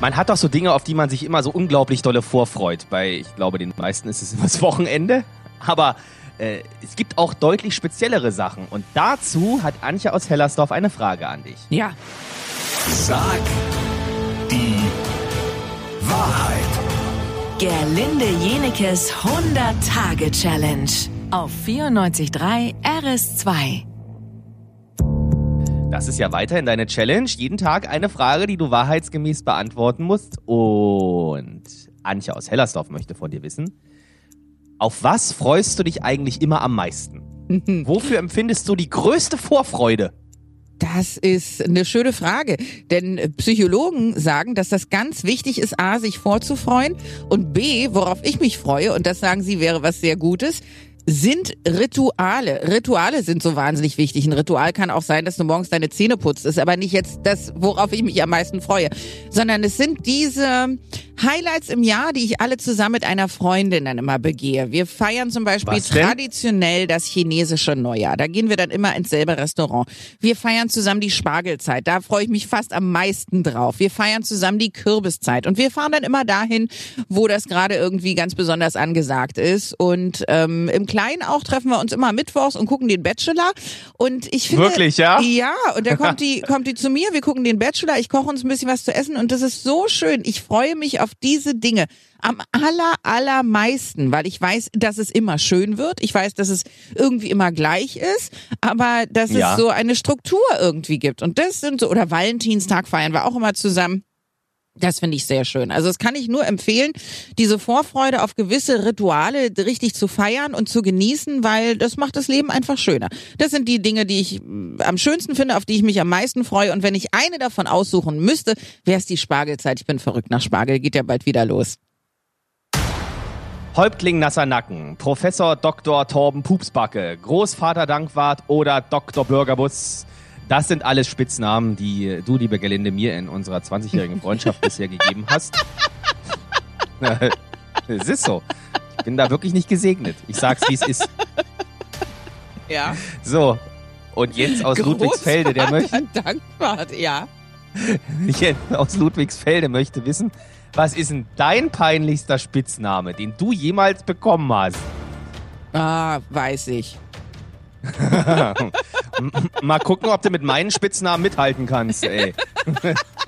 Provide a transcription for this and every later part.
Man hat doch so Dinge, auf die man sich immer so unglaublich dolle vorfreut. Bei, ich glaube, den meisten ist es immer das Wochenende. Aber äh, es gibt auch deutlich speziellere Sachen. Und dazu hat Antje aus Hellersdorf eine Frage an dich. Ja. Sag die Wahrheit. Gerlinde Jenekes 100-Tage-Challenge auf 94.3 RS2. Das ist ja weiterhin deine Challenge. Jeden Tag eine Frage, die du wahrheitsgemäß beantworten musst. Und Antje aus Hellersdorf möchte von dir wissen, auf was freust du dich eigentlich immer am meisten? Wofür empfindest du die größte Vorfreude? Das ist eine schöne Frage, denn Psychologen sagen, dass das ganz wichtig ist, a, sich vorzufreuen und b, worauf ich mich freue, und das sagen sie wäre was sehr Gutes, sind Rituale. Rituale sind so wahnsinnig wichtig. Ein Ritual kann auch sein, dass du morgens deine Zähne putzt. ist aber nicht jetzt das, worauf ich mich am meisten freue, sondern es sind diese Highlights im Jahr, die ich alle zusammen mit einer Freundin dann immer begehe. Wir feiern zum Beispiel traditionell das chinesische Neujahr. Da gehen wir dann immer ins selbe Restaurant. Wir feiern zusammen die Spargelzeit. Da freue ich mich fast am meisten drauf. Wir feiern zusammen die Kürbiszeit. Und wir fahren dann immer dahin, wo das gerade irgendwie ganz besonders angesagt ist. Und ähm, im Kleinen auch treffen wir uns immer mittwochs und gucken den Bachelor. Und ich finde. Wirklich, ja? Ja, und da kommt die, kommt die zu mir, wir gucken den Bachelor, ich koche uns ein bisschen was zu essen und das ist so schön. Ich freue mich auf auf diese Dinge am aller, allermeisten, weil ich weiß, dass es immer schön wird. Ich weiß, dass es irgendwie immer gleich ist, aber dass ja. es so eine Struktur irgendwie gibt. Und das sind so, oder Valentinstag feiern wir auch immer zusammen. Das finde ich sehr schön. Also das kann ich nur empfehlen, diese Vorfreude auf gewisse Rituale richtig zu feiern und zu genießen, weil das macht das Leben einfach schöner. Das sind die Dinge, die ich mm, am schönsten finde, auf die ich mich am meisten freue. Und wenn ich eine davon aussuchen müsste, wäre es die Spargelzeit. Ich bin verrückt nach Spargel, geht ja bald wieder los. Häuptling Nasser Nacken, Professor Dr. Torben Pupsbacke, Großvater Dankwart oder Dr. Bürgerbus. Das sind alles Spitznamen, die du, liebe Gelinde, mir in unserer 20-jährigen Freundschaft bisher gegeben hast. es ist so. Ich bin da wirklich nicht gesegnet. Ich sag's, wie es ist. Ja. So. Und Jens aus Großvater Ludwigsfelde, der möchte. Dankbar, ja. Jens aus Ludwigsfelde möchte wissen, was ist denn dein peinlichster Spitzname, den du jemals bekommen hast? Ah, weiß ich. Mal gucken, ob du mit meinen Spitznamen mithalten kannst, ey.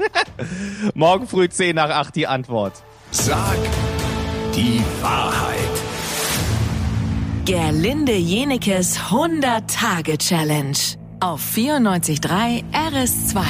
Morgen früh 10 nach 8 die Antwort. Sag die Wahrheit. Gerlinde Jenekes 100-Tage-Challenge auf 94.3 RS2.